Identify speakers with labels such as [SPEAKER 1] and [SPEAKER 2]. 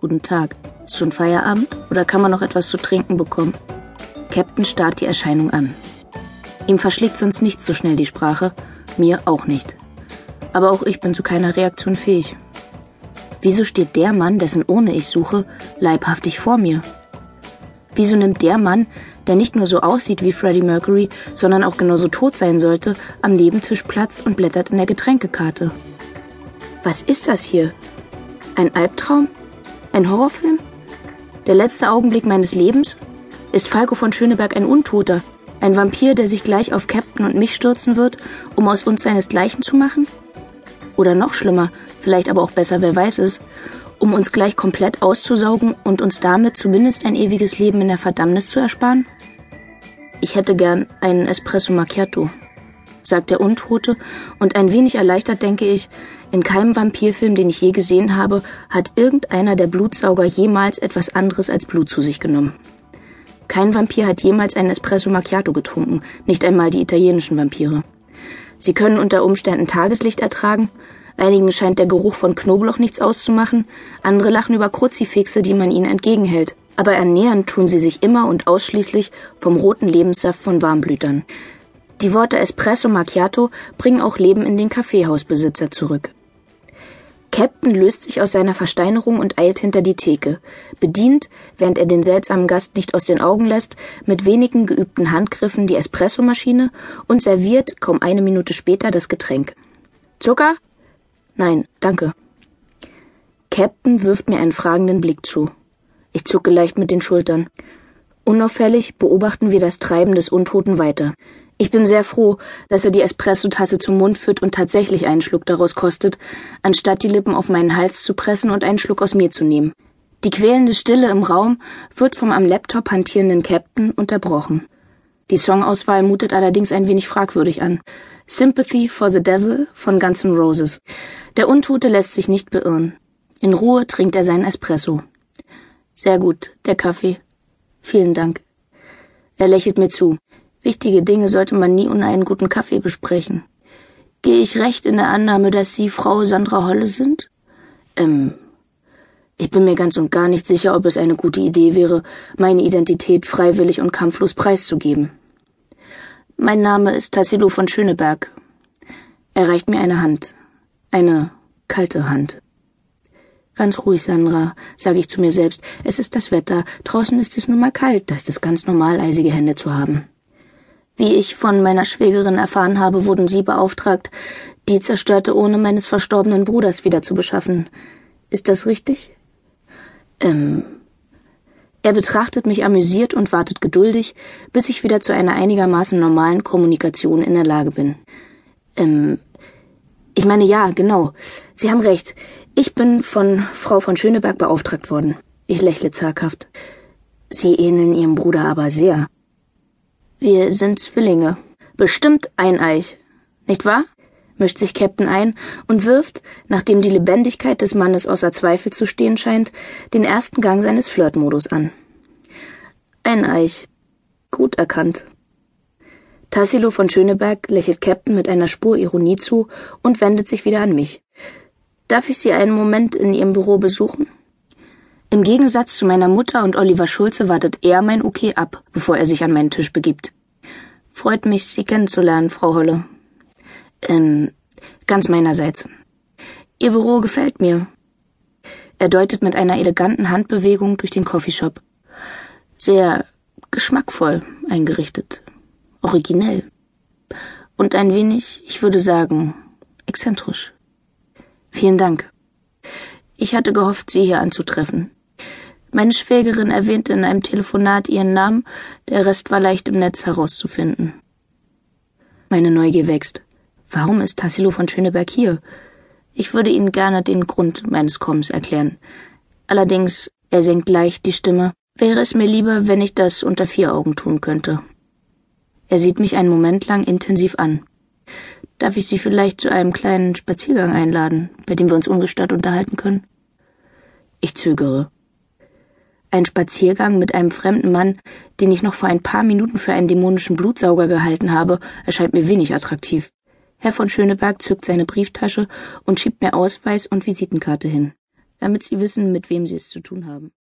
[SPEAKER 1] Guten Tag. Ist schon Feierabend oder kann man noch etwas zu trinken bekommen? Captain starrt die Erscheinung an. Ihm verschlägt sonst nicht so schnell die Sprache, mir auch nicht. Aber auch ich bin zu keiner Reaktion fähig. Wieso steht der Mann, dessen Urne ich suche, leibhaftig vor mir? Wieso nimmt der Mann, der nicht nur so aussieht wie Freddie Mercury, sondern auch genauso tot sein sollte, am Nebentisch Platz und blättert in der Getränkekarte? Was ist das hier? Ein Albtraum? Ein Horrorfilm? Der letzte Augenblick meines Lebens? Ist Falco von Schöneberg ein Untoter? Ein Vampir, der sich gleich auf Captain und mich stürzen wird, um aus uns seinesgleichen zu machen? Oder noch schlimmer, vielleicht aber auch besser, wer weiß es, um uns gleich komplett auszusaugen und uns damit zumindest ein ewiges Leben in der Verdammnis zu ersparen? Ich hätte gern einen Espresso Macchiato sagt der Untote, und ein wenig erleichtert denke ich, in keinem Vampirfilm, den ich je gesehen habe, hat irgendeiner der Blutsauger jemals etwas anderes als Blut zu sich genommen. Kein Vampir hat jemals einen Espresso Macchiato getrunken, nicht einmal die italienischen Vampire. Sie können unter Umständen Tageslicht ertragen, einigen scheint der Geruch von Knoblauch nichts auszumachen, andere lachen über Kruzifixe, die man ihnen entgegenhält, aber ernähren tun sie sich immer und ausschließlich vom roten Lebenssaft von Warmblütern. Die Worte Espresso Macchiato bringen auch Leben in den Kaffeehausbesitzer zurück. Captain löst sich aus seiner Versteinerung und eilt hinter die Theke, bedient, während er den seltsamen Gast nicht aus den Augen lässt, mit wenigen geübten Handgriffen die Espressomaschine und serviert kaum eine Minute später das Getränk. Zucker? Nein, danke. Captain wirft mir einen fragenden Blick zu. Ich zucke leicht mit den Schultern. Unauffällig beobachten wir das Treiben des Untoten weiter. Ich bin sehr froh, dass er die Espressotasse zum Mund führt und tatsächlich einen Schluck daraus kostet, anstatt die Lippen auf meinen Hals zu pressen und einen Schluck aus mir zu nehmen. Die quälende Stille im Raum wird vom am Laptop hantierenden Captain unterbrochen. Die Songauswahl mutet allerdings ein wenig fragwürdig an. Sympathy for the Devil von Guns N' Roses. Der Untote lässt sich nicht beirren. In Ruhe trinkt er seinen Espresso. Sehr gut, der Kaffee. Vielen Dank. Er lächelt mir zu. Wichtige Dinge sollte man nie ohne einen guten Kaffee besprechen. Gehe ich recht in der Annahme, dass Sie Frau Sandra Holle sind? Ähm, ich bin mir ganz und gar nicht sicher, ob es eine gute Idee wäre, meine Identität freiwillig und kampflos preiszugeben. Mein Name ist Tassilo von Schöneberg. Er reicht mir eine Hand. Eine kalte Hand. Ganz ruhig, Sandra, sage ich zu mir selbst. Es ist das Wetter. Draußen ist es nun mal kalt. Da ist es ganz normal, eisige Hände zu haben. Wie ich von meiner Schwägerin erfahren habe, wurden Sie beauftragt, die zerstörte Urne meines verstorbenen Bruders wieder zu beschaffen. Ist das richtig? Ähm. Er betrachtet mich amüsiert und wartet geduldig, bis ich wieder zu einer einigermaßen normalen Kommunikation in der Lage bin. Ähm. Ich meine, ja, genau. Sie haben recht. Ich bin von Frau von Schöneberg beauftragt worden. Ich lächle zaghaft. Sie ähneln Ihrem Bruder aber sehr. Wir sind Zwillinge. Bestimmt eineich. Nicht wahr? mischt sich Captain ein und wirft, nachdem die Lebendigkeit des Mannes außer Zweifel zu stehen scheint, den ersten Gang seines Flirtmodus an. Eineich. Gut erkannt. Tassilo von Schöneberg lächelt Captain mit einer Spur Ironie zu und wendet sich wieder an mich. Darf ich Sie einen Moment in Ihrem Büro besuchen? Im Gegensatz zu meiner Mutter und Oliver Schulze wartet er mein Okay ab, bevor er sich an meinen Tisch begibt. Freut mich, Sie kennenzulernen, Frau Holle. Ähm, ganz meinerseits. Ihr Büro gefällt mir. Er deutet mit einer eleganten Handbewegung durch den Coffeeshop. Sehr geschmackvoll eingerichtet. Originell. Und ein wenig, ich würde sagen, exzentrisch. Vielen Dank. Ich hatte gehofft, Sie hier anzutreffen. Meine Schwägerin erwähnte in einem Telefonat ihren Namen, der Rest war leicht im Netz herauszufinden. Meine Neugier wächst. Warum ist Tassilo von Schöneberg hier? Ich würde Ihnen gerne den Grund meines Kommens erklären. Allerdings, er senkt leicht die Stimme, wäre es mir lieber, wenn ich das unter vier Augen tun könnte. Er sieht mich einen Moment lang intensiv an. Darf ich Sie vielleicht zu einem kleinen Spaziergang einladen, bei dem wir uns ungestört unterhalten können? Ich zögere. Ein Spaziergang mit einem fremden Mann, den ich noch vor ein paar Minuten für einen dämonischen Blutsauger gehalten habe, erscheint mir wenig attraktiv. Herr von Schöneberg zückt seine Brieftasche und schiebt mir Ausweis und Visitenkarte hin. damit sie wissen, mit wem sie es zu tun haben.